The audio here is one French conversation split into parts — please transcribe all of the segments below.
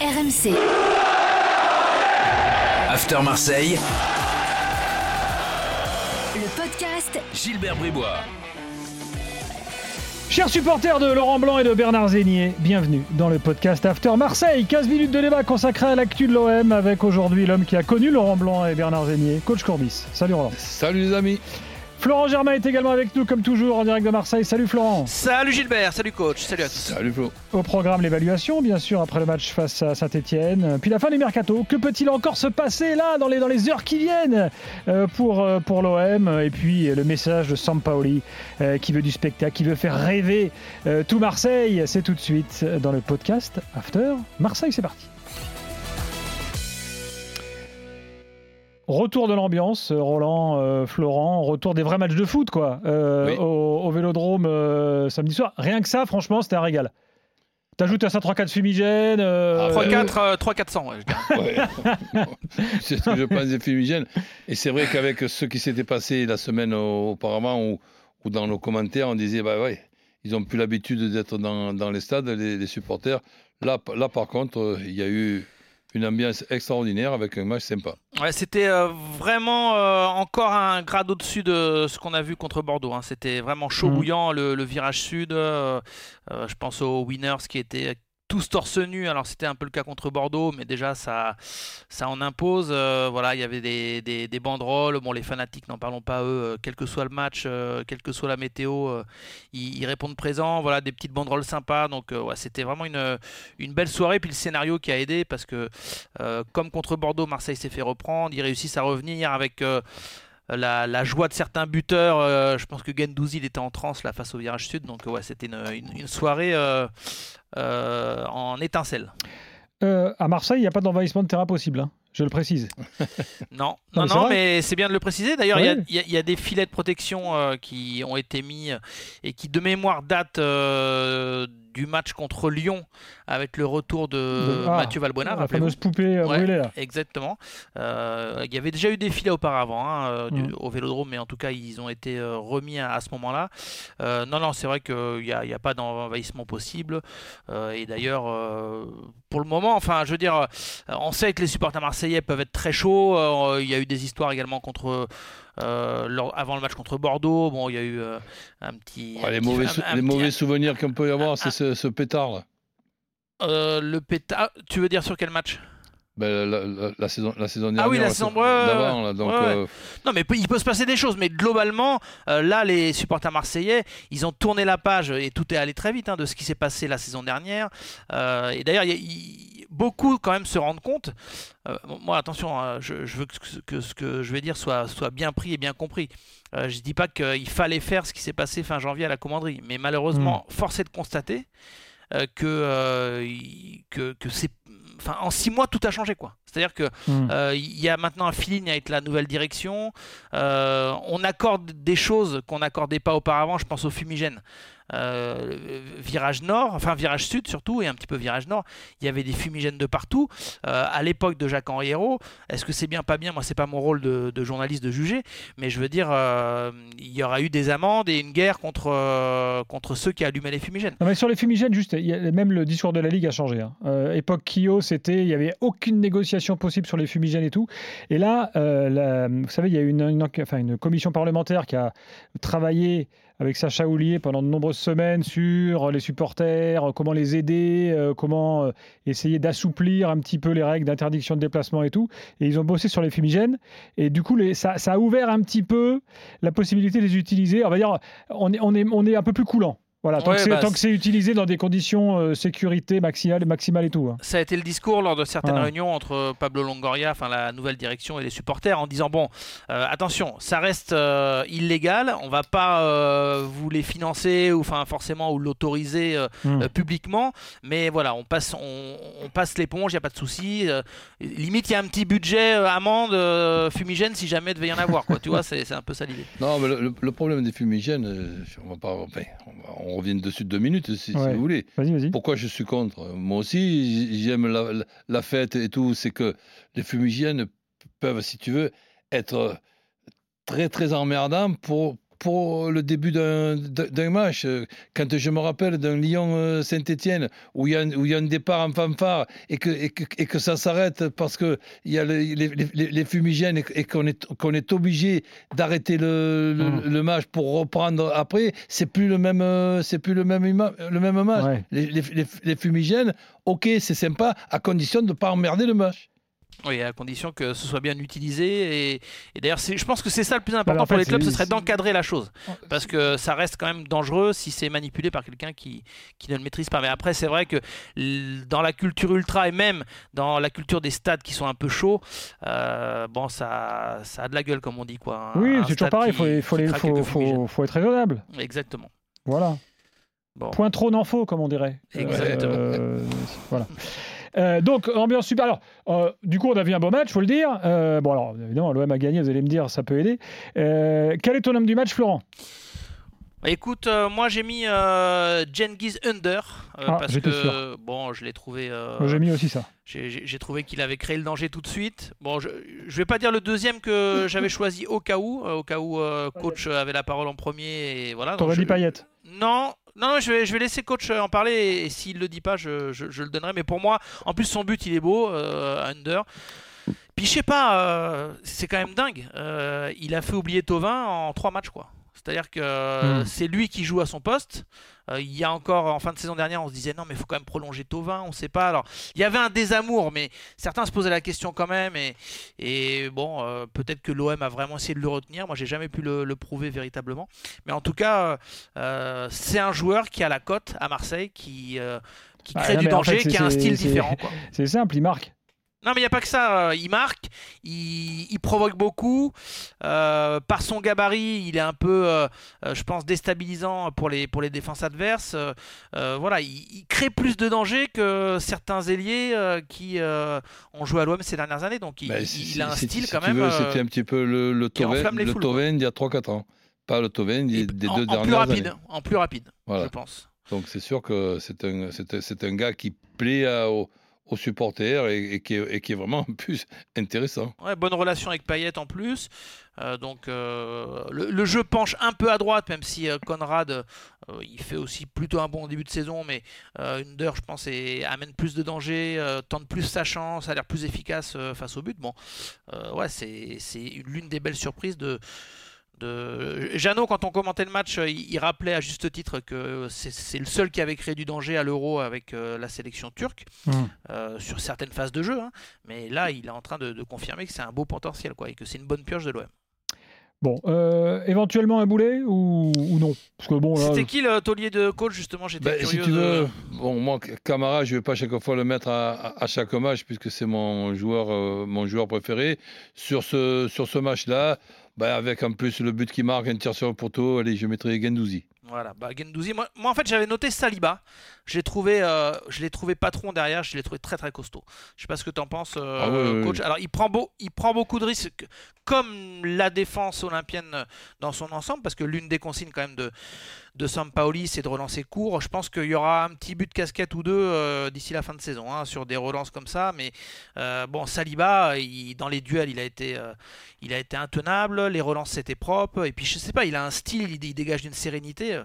RMC. After Marseille, Le podcast Gilbert Bribois. Chers supporters de Laurent Blanc et de Bernard Zénier, bienvenue dans le podcast After Marseille. 15 minutes de débat consacré à l'actu de l'OM avec aujourd'hui l'homme qui a connu Laurent Blanc et Bernard Zénier, coach Courbis. Salut Roland. Salut les amis. Florent Germain est également avec nous comme toujours en direct de Marseille. Salut Florent. Salut Gilbert, salut coach, salut à tous. Salut Flo. Au programme l'évaluation, bien sûr, après le match face à Saint-Etienne. Puis la fin du mercato. Que peut-il encore se passer là, dans les, dans les heures qui viennent euh, pour, euh, pour l'OM Et puis euh, le message de Sampaoli euh, qui veut du spectacle, qui veut faire rêver euh, tout Marseille. C'est tout de suite dans le podcast After Marseille. C'est parti. Retour de l'ambiance, euh, Roland, euh, Florent, retour des vrais matchs de foot, quoi, euh, Oui. au, au Vélodrome euh, samedi soir. Rien que ça, franchement, c'était un régal. T'ajoutes à ça 3-4 fumigènes. euh, Ah, 3-4, euh, 3-400, ouais, je dirais. Ouais. c'est ce que je pense des fumigènes. Et c'est vrai qu'avec ce qui s'était passé la semaine au- auparavant, ou, ou dans nos commentaires, on disait, bah ouais, ils ont plus l'habitude d'être dans, dans les stades, les, les supporters. Là, là, par contre, euh, il y a eu une ambiance extraordinaire avec un match sympa. Ouais, c'était euh, vraiment euh, encore un grade au-dessus de ce qu'on a vu contre Bordeaux. hein. C'était vraiment chaud Mhm. bouillant, le, le virage sud. euh, euh, je pense aux winners qui étaient tous torse nu. Alors c'était un peu le cas contre Bordeaux, mais déjà ça, ça en impose. Euh, voilà, il y avait des, des, banderoles. Bon, les fanatiques, n'en parlons pas eux. euh, quel que soit le match, euh, quelle que soit la météo, euh, ils, répondent présents. Voilà, des petites banderoles sympas. Donc c'était vraiment une, une belle soirée. Puis le scénario qui a aidé parce que comme contre Bordeaux, Marseille s'est fait reprendre. Ils réussissent à revenir avec la, la joie de certains buteurs. Euh, je pense que Gendouzi il était en transe là face au virage sud. Donc ouais, c'était une, une- une soirée euh, euh, en étincelle. à Marseille, il n'y a pas d'envahissement de terrain possible, hein, je le précise. Non, Non, non, mais c'est bien de le préciser. D'ailleurs, il y a- y, y des filets de protection euh, qui ont été mis et qui, de mémoire, datent euh, du match contre Lyon avec le retour de ah, Mathieu Valbuena. La fameuse poupée euh, Ouais. brûlée, là. Exactement. Euh, il y avait déjà eu des filets auparavant hein, euh, du- Mm. au Vélodrome, mais en tout cas ils ont été remis à, à ce moment-là. Euh, non, non, c'est vrai qu'il n'y a, il y a pas d'envahissement possible. Euh, et d'ailleurs, pour le moment, enfin, je veux dire, on sait que les supporters marseillais peuvent être très chauds. Il y a eu des histoires également contre. Euh, lors- avant le match contre Bordeaux, bon, il y a eu euh, un petit. Ouais, un les petit- mauvais, un- sou- un les petit- mauvais souvenirs qu'on peut y avoir, c'est ce, ce pétard là. euh, le pétard. Tu veux dire sur quel match? Ben, la, la- la saison, la saison dernière. Ah oui, la saison- d'avant, ouais, ouais. euh, Non, mais il peut se passer des choses, mais globalement, euh, là, les supporters marseillais, ils ont tourné la page et tout est allé très vite hein, de ce qui s'est passé la saison dernière. Euh, et d'ailleurs, il y a- il- beaucoup quand même se rendent compte. euh, moi, attention, hein, je, je veux que, ce- que ce que je vais dire soit, soit bien pris et bien compris. Euh, je dis pas qu'il fallait faire ce qui s'est passé fin janvier à la commanderie, mais malheureusement, force est de constater euh, que, il- que, que c'est. Enfin, en six mois, tout a changé, quoi. C'est-à-dire que Mm. euh, Il y a maintenant un feeling avec la nouvelle direction. Euh, on accorde des choses qu'on n'accordait pas auparavant. Je pense au fumigène. Euh, virage nord, enfin virage sud surtout, et un petit peu virage nord. Il y avait des fumigènes de partout. Euh, à l'époque de Jacques-Henri Hérault, est-ce que c'est bien, pas bien? Moi, c'est pas mon rôle de, journaliste de juger, mais je veux dire, euh, il y aura eu des amendes et une guerre contre, contre ceux qui allumaient les fumigènes. Mais sur les fumigènes, juste, même le discours de la Ligue a changé. hein. Époque Kyo, c'était, il n'y avait aucune négociation possible sur les fumigènes et tout. Et là, vous savez, il y a une, une, enfin, une commission parlementaire qui a travaillé avec Sacha Houlier pendant de nombreuses semaines sur les supporters, euh, comment les aider, euh, comment euh, essayer d'assouplir un petit peu les règles d'interdiction de déplacement et tout. Et ils ont bossé sur les fumigènes. Et du coup, ça, a ouvert un petit peu la possibilité de les utiliser. On va dire, on est, on est un peu plus coulant. Voilà, tant Ouais, que c'est- bah, tant que c'est utilisé dans des conditions euh, sécurité maximale, maximale et tout. hein. Ça a été le discours lors de certaines Ouais. réunions entre Pablo Longoria, enfin la nouvelle direction et les supporters, en disant bon, euh, attention, ça reste euh, illégal, on va pas euh, vous les financer ou enfin forcément ou l'autoriser euh, Mm. euh, publiquement, mais voilà, on passe, on, on passe l'éponge, il y a pas de souci. euh, limite, il y a un petit budget euh, amende euh, fumigène si jamais il devait y en avoir, quoi. tu vois, c'est un peu ça l'idée. Non, mais le, problème des fumigènes, euh, on va pas, enfin, on, va- on revient dessus deux minutes si, vous voulez. Vas-y, vas-y. Pourquoi je suis contre? Moi aussi, j'aime la, la- la fête et tout. C'est que les fumigènes peuvent, si tu veux, être très très emmerdants pour pour le début d'un match. Quand je me rappelle d'un Lyon-Saint-Etienne où il y, a un- où il y a un départ en fanfare et que, et que, et que ça s'arrête parce qu'il y a les, les, fumigènes et, qu'on est, qu'on est obligé d'arrêter le, le, Mm. le match pour reprendre après, c'est plus le même, euh, c'est plus le même, le même match. Ouais. Les, les, les- les fumigènes, ok, c'est sympa, à condition de ne pas emmerder le match. Oui, à condition que ce soit bien utilisé. Et, et d'ailleurs, je pense que c'est ça le plus important pour fait, les clubs, ce serait d'encadrer la chose. Parce que ça reste quand même dangereux si c'est manipulé par quelqu'un qui, qui ne le maîtrise pas. Mais après, c'est vrai que dans la culture ultra et même dans la culture des stades qui sont un peu chauds, euh, bon, ça, ça a de la gueule, comme on dit. Quoi. Un- Oui, c'est toujours pareil, il faut, être raisonnable. Exactement. Voilà. Bon. Point trop n'en faut, comme on dirait. Exactement. Euh, voilà. Euh, donc, ambiance super. Alors, euh, du coup, on a vu un beau match, faut le dire. Euh, bon, alors, évidemment, l'OM a gagné, vous allez me dire, ça peut aider. Quel est ton homme du match, Florent? Bah, Écoute, euh, moi j'ai mis euh, Genghis Under euh, Ah, parce que bon, je l'ai trouvé. J'ai mis aussi ça. J'ai trouvé qu'il avait créé le danger tout de suite. Bon, je, je vais pas dire le deuxième que j'avais choisi au cas où, au cas où coach avait la parole en premier et voilà. T'aurais dit Payette. Non, non, je vais, laisser coach en parler et, s'il le dit pas, je le donnerai. Mais pour moi, en plus son but il est beau, euh, Under. Puis je sais pas, euh, c'est quand même dingue. Euh, il a fait oublier Tovin en trois matchs quoi. C'est-à-dire que Hmm. c'est lui qui joue à son poste. Euh, il y a encore en fin de saison dernière, on se disait non mais il faut quand même prolonger Tovin, on sait pas. Alors il y avait un désamour, mais certains se posaient la question quand même. Et, et bon, euh, peut-être que l'OM a vraiment essayé de le retenir. Moi, j'ai jamais pu le, le prouver véritablement. Mais en tout cas, euh, c'est un joueur qui a la cote à Marseille, qui, qui Bah, crée non, du en danger, fait, qui a un style différent. C'est simple, il marque. Non, mais il n'y a pas que ça. euh, Il marque, il, il provoque beaucoup. Euh, par son gabarit, il est un peu, euh, je pense, déstabilisant pour les, pour les défenses adverses. Euh, voilà, il, il crée plus de danger que certains ailiers qui ont joué à l'OM ces dernières années. Donc, il, il a un si- style si quand même. C'était un petit peu le, le Toven, le Toven d'il y a 3-4 ans. Pas le Toven des, en, deux en dernières plus rapide, années. en plus rapide, Voilà. je pense. Donc c'est sûr que c'est un, un- gars qui plaît à- aux supporters et, qui est, vraiment en plus intéressant. Bonne relation avec Payet en plus. Euh, donc euh, le, jeu penche un peu à droite, même si euh, Conrad, il fait aussi plutôt un bon début de saison, mais euh, Under, je pense, amène plus de danger, tente plus sa chance, a l'air plus efficace face au but. Bon, ouais, c'est l'une des belles surprises de. De... Jeannot, quand on commentait le match, euh, il, il rappelait à juste titre que c'est le seul qui avait créé du danger à l'Euro avec euh, la sélection turque Hum. euh, sur certaines phases de jeu. hein. Mais là, il est en train de, de confirmer que c'est un beau potentiel quoi, et que c'est une bonne pioche de l'OM. Bon, euh, éventuellement un boulet ou, ou non? Parce que bon, là, C'était qui le taulier de coach justement? J'étais Ben, curieux si tu de- veux, bon, moi, Camara, je ne vais pas chaque fois le mettre à, à- à chaque match puisque c'est mon joueur, euh, mon joueur préféré. Sur ce, sur ce match-là, ben, avec en plus le but qui marque, un tir sur le poteau, allez, je mettrai Gendouzi. Voilà, bah, Guendouzi. Moi, moi, en fait, j'avais noté Saliba. Je l'ai trouvé, euh, je l'ai trouvé patron derrière. Je l'ai trouvé très très costaud. Je sais pas ce que tu en penses, euh, Ah coach. Alors, il prend, beau, il prend beaucoup de risques, comme la défense olympienne dans son ensemble, parce que l'une des consignes quand même de de Sampaoli, c'est de relancer court. Je pense qu'il y aura un petit but de casquette ou deux euh, d'ici la fin de saison hein, sur des relances comme ça. Mais bon, Saliba, il- dans les duels, il a été, il a été intenable. Les relances c'était propre. Et puis je sais pas, il a un style, il, il dégage d'une sérénité. Euh,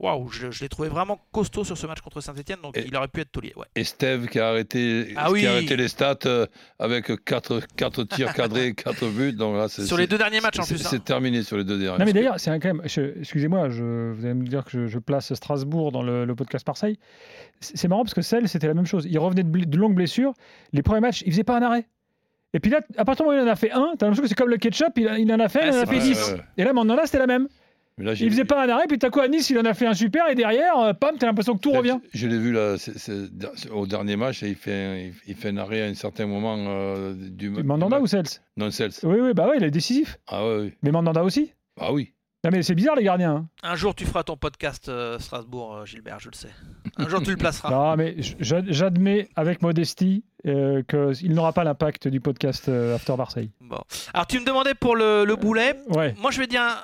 Waouh, je, je l'ai trouvé vraiment costaud sur ce match contre Saint-Etienne, donc Et- il aurait pu être taulier. Ouais. Et Steve qui a arrêté, Ah qui oui. a arrêté les stats euh, avec 4, quatre tirs cadrés, 4 buts. Donc là, Sur les deux derniers matchs en c'est- plus. hein. C'est terminé sur les deux derniers. Non mais d'ailleurs, c'est quand même. Excusez-moi, je, vous allez me dire que je, je place Strasbourg dans le, le podcast Marseille. C'est marrant parce que Celle, c'était la même chose. Il revenait de, longues blessures. Les premiers matchs, il faisait pas un arrêt. Et puis là, à partir du moment où il en a fait un, t'as l'impression que c'est comme le ketchup, il, a- il en a fait, il en a fait vrai, 10. ouais, ouais. Et là, Mandanda, c'était la même. Mais là, Il faisait pas un arrêt, puis t'as quoi à Nice, il en a fait un super, et derrière, euh, pam, t'as l'impression que tout revient. Je l'ai vu là, au dernier match, il fait, un, il- fait un arrêt à un certain moment euh, du, du Mandanda match. ou Cels Non, Cels. Oui, oui, bah oui, il est décisif. Ah ouais, oui. Mais Mandanda aussi. Ah oui. Non mais c'est bizarre les gardiens. hein. Un jour, tu feras ton podcast euh, Strasbourg, euh, Gilbert, je le sais. Un jour, tu le placeras. Non mais j'a- j'admets avec modestie euh, qu'il n'aura pas l'impact du podcast euh, After Marseille. Bon. Alors, tu me demandais pour le, le boulet. Ouais. Moi, je vais dire, un-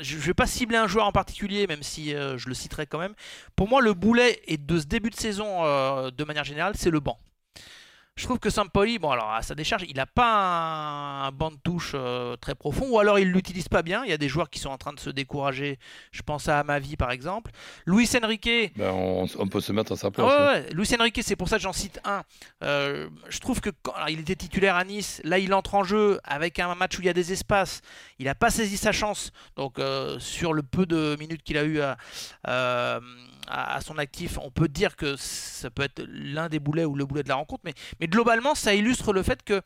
je vais pas cibler un joueur en particulier, même si euh, je le citerai quand même. Pour moi, le boulet et de ce début de saison, euh, de manière générale, c'est le banc. Je trouve que Sampoli, bon alors à sa décharge, il n'a pas un, banc de touche euh, très profond, ou alors il l'utilise pas bien. Il y a des joueurs qui sont en train de se décourager. Je pense à Amavi par exemple. Luis Enrique. Ben, on, peut se mettre à sa place. Ouais, ouais. Luis Enrique, c'est pour ça que j'en cite un. Euh, je trouve que quand il était titulaire à Nice, là il entre en jeu avec un match où il y a des espaces. Il n'a pas saisi sa chance. Donc euh, sur le peu de minutes qu'il a eu à à, son actif, on peut dire que ça peut être l'un des boulets ou le boulet de la rencontre, mais, mais globalement, ça illustre le fait que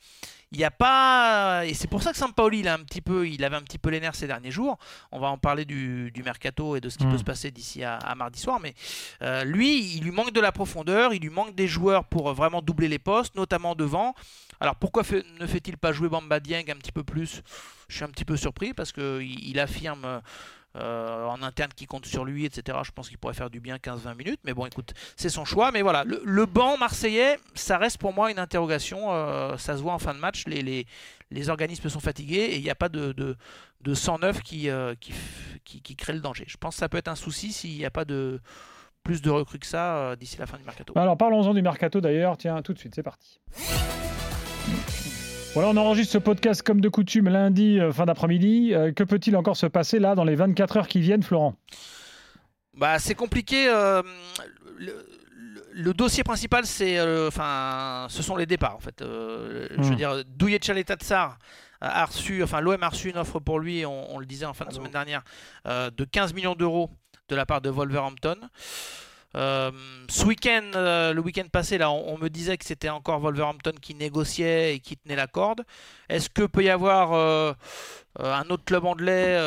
il n'y a pas et c'est pour ça que Sampaoli il a un petit peu il avait un petit peu les nerfs ces derniers jours. On va en parler du, mercato et de ce qui peut mm. se passer d'ici à, mardi soir mais euh, lui il lui manque de la profondeur il lui manque des joueurs pour vraiment doubler les postes notamment devant. Alors pourquoi ne fait-il pas jouer Bamba Dieng un petit peu plus? Je suis un petit peu surpris parce qu'il il affirme euh, en interne qui compte sur lui, etc. Je pense qu'il pourrait faire du bien 15-20 minutes. Mais bon, écoute, c'est son choix. Mais voilà, le, banc marseillais, ça reste pour moi une interrogation. Euh, ça se voit en fin de match. Les, les, les organismes sont fatigués et il n'y a pas de, de, de 109 qui, euh, qui, qui, crée le danger. Je pense que ça peut être un souci s'il n'y a pas de plus de recrues que ça d'ici la fin du mercato. Alors parlons-en du mercato d'ailleurs. Tiens, tout de suite, c'est parti. Voilà, on enregistre ce podcast comme de coutume lundi, euh, fin d'après-midi. Euh, que peut-il encore se passer là dans les 24 heures qui viennent, Florent? Bah, C'est compliqué. Euh, le, dossier principal, c'est, enfin, ce sont les départs en fait. Je veux hmm. dire, Douillet Tsar a reçu, enfin l'OM a reçu une offre pour lui, on, le disait en fin de semaine dernière, de 15 millions d'euros de la part de Wolverhampton. Euh, ce week-end, euh, le week-end passé, là, on, me disait que c'était encore Wolverhampton qui négociait et qui tenait la corde. Est-ce que peut y avoir euh, un autre club anglais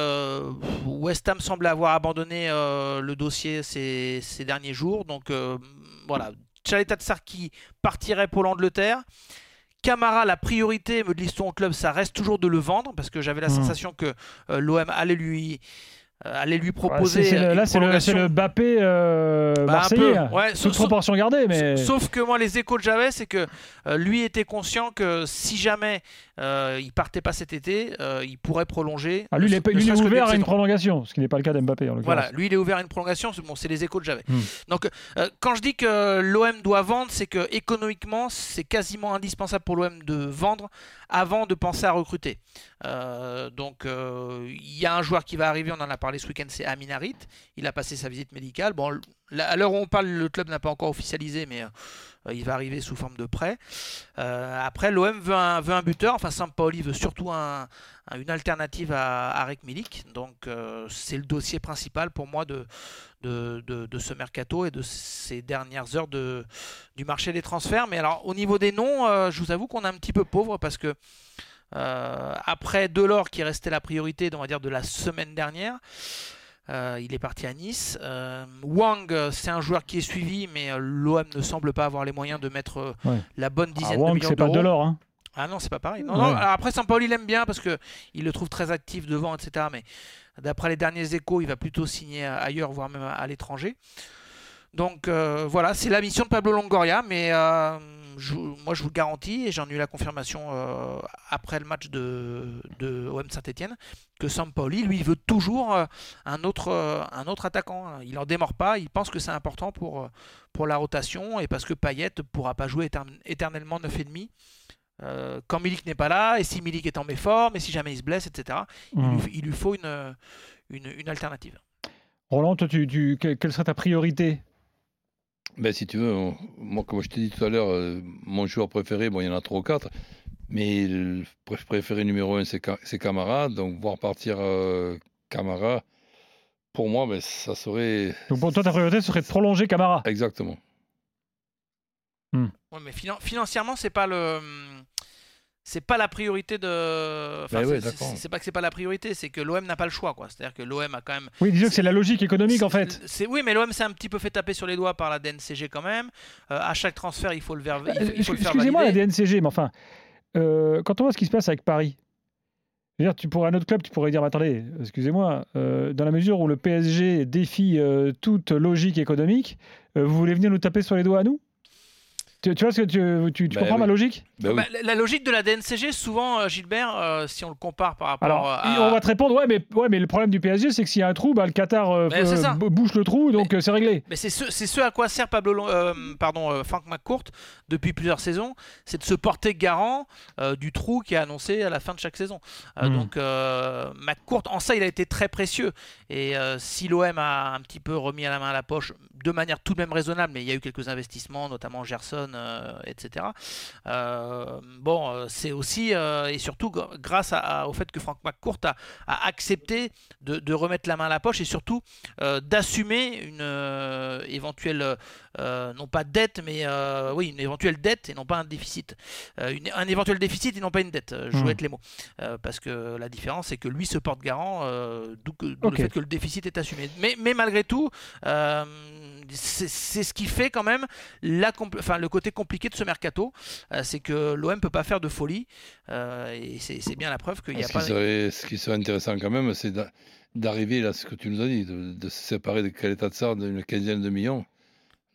West Ham semble avoir abandonné le dossier ces, derniers jours. Donc voilà, Chaleta qui partirait pour l'Angleterre. Camara, la priorité, me dit ton club, ça reste toujours de le vendre parce que j'avais la mmh. sensation que l'OM allait lui euh, aller lui proposer. là, c'est le, Bappé euh, bah, marseillais. Ouais, Toute proportion gardée. Mais... Sauf que moi, les échos que j'avais, c'est que euh, lui était conscient que si jamais euh, il partait pas cet été, il pourrait prolonger. Ah, lui, il est, ouvert à une prolongation, ce qui n'est pas le cas d'Mbappé. Voilà, lui, il est ouvert à une prolongation. Bon, c'est les échos que j'avais. Hmm. Donc, quand je dis que l'OM doit vendre, c'est que économiquement, c'est quasiment indispensable pour l'OM de vendre avant de penser à recruter. donc, il y a un joueur qui va arriver, on en a parlé parlé ce week-end, c'est Aminarit. Il a passé sa visite médicale. Bon, à l'heure où on parle, le club n'a pas encore officialisé, mais euh, il va arriver sous forme de prêt. Euh, après, l'OM veut un, buteur. Enfin, Sampaoli veut surtout un, une alternative à Arek Milik. Donc, euh, c'est le dossier principal pour moi de, ce mercato et de ces dernières heures du marché des transferts. Mais alors, au niveau des noms, je vous avoue qu'on est un petit peu pauvre parce que euh, après Delors, qui restait la priorité, on va dire, de la semaine dernière, euh, il est parti à Nice. Euh, Wang, c'est un joueur qui est suivi, mais l'OM ne semble pas avoir les moyens de mettre la bonne ah, dizaine de millions d'euros. c'est pas Delors, hein. Ah non, c'est pas pareil. Non, non, après, Saint-Paul, il aime bien parce qu'il le trouve très actif devant, etc. Mais d'après les derniers échos, il va plutôt signer ailleurs, voire même à l'étranger. Donc voilà, c'est la mission de Pablo Longoria, mais moi je vous garantis, et j'en ai eu la confirmation euh, après le match de, de OM Saint-Etienne, que Sampaoli, lui, veut toujours euh, un, autre, euh, un autre attaquant. Il n'en démord pas, il pense que c'est important pour, pour la rotation, et parce que Payet ne pourra pas jouer éternellement 9,5. Euh, quand Milik n'est pas là, et si Milik est en méforme, et si jamais il se blesse, etc., il, mmh. lui, faut une, une, alternative. Roland, toi, tu, quelle serait ta priorité ben, si tu veux, moi, comme je t'ai dit tout à l'heure, euh, mon joueur préféré, bon, il y en a trois ou quatre, mais le préféré numéro un, c'est Camara. Donc, voir partir euh, Camara, pour moi, ben, ça serait. Donc, pour toi, ta priorité serait de prolonger Camara Exactement. Hmm. mais financièrement, c'est pas le c'est pas la priorité de. Enfin, c'est pas que c'est pas la priorité, c'est que l'OM n'a pas le choix, quoi. C'est-à-dire que l'OM a quand même. Oui, disons que c'est la logique économique en fait. Oui, mais l'OM s'est un petit peu fait taper sur les doigts par la DNCG quand même. Euh, à chaque transfert, il faut le, ver... Excusez-moi la DNCG, mais enfin, euh, quand on voit ce qui se passe avec Paris, dire, tu pourrais un autre club, tu pourrais dire, attendez, excusez-moi, euh, dans la mesure où le PSG défie toute logique économique, vous voulez venir nous taper sur les doigts à nous? Tu, tu vois ce que tu, tu, tu Bah comprends oui. ma logique? Oui. Bah, la- la logique de la DNCG, souvent, euh, Gilbert, euh, si on le compare par rapport Alors, à. on va te répondre, ouais, mais, ouais, mais le problème du PSG, c'est que s'il y a un trou, bah, le Qatar euh, bouche le trou, donc euh, c'est réglé. Mais c'est ce, à quoi sert Pablo, pardon, Frank McCourt depuis plusieurs saisons, c'est de se porter garant du trou qui est annoncé à la fin de chaque saison. Euh, Mm. Donc McCourt, en ça, il a été très précieux. Et si l'OM a un petit peu remis à la main à la poche, de manière tout de même raisonnable, mais il y a eu quelques investissements, notamment Gerson, etc. Euh, bon, euh, c'est aussi euh, et surtout gr- grâce au fait que Frank McCourt a, accepté de, remettre la main à la poche et surtout euh, d'assumer une euh, éventuelle, euh, non pas dette, mais euh, oui, une éventuelle dette et non pas un déficit. Euh, une- un éventuel déficit et non pas une dette. Euh, Je jouette les mots. Euh, parce que la différence, c'est que lui se porte garant, euh, d'où que- d'où Ok. le fait que le déficit est assumé. Mais, mais malgré tout, euh, c'est c'est ce qui fait quand même la compl- enfin, le côté compliqué de ce mercato. Euh, c'est que l'OM peut pas faire de folie. euh, et c'est c'est bien la preuve qu'il n'y a Ce, pas. qui serait, ce qui serait intéressant quand même, c'est d'a- d'arriver là, ce que tu nous as dit, de, de se séparer de Caleta d'une quinzaine de millions.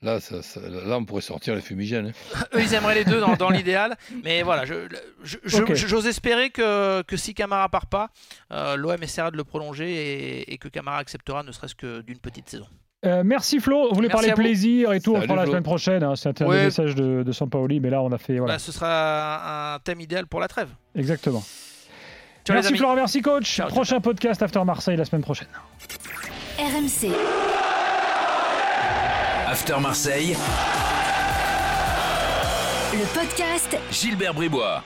Là, ça- ça- là, on pourrait sortir les fumigènes. hein. Eux, ils aimeraient les deux dans, dans l'idéal. Mais voilà, je- je- je- j'ose espérer que, que si Camara part pas, euh, l'OM essaiera de le prolonger et, et que Camara acceptera ne serait-ce que d'une petite saison. Euh, merci Flo, on voulait Merci parler plaisir et tout, on fera la Flo. semaine prochaine. hein, C'était un Ouais. des messages de, de Sampaoli, mais là on a fait. Voilà, Bah, ce sera un thème idéal pour la trêve. exactement. Ciao merci. Florent, merci coach. Ciao, ciao, Prochain podcast After Marseille la semaine prochaine. RMC, After Marseille, le podcast Gilbert Bribois.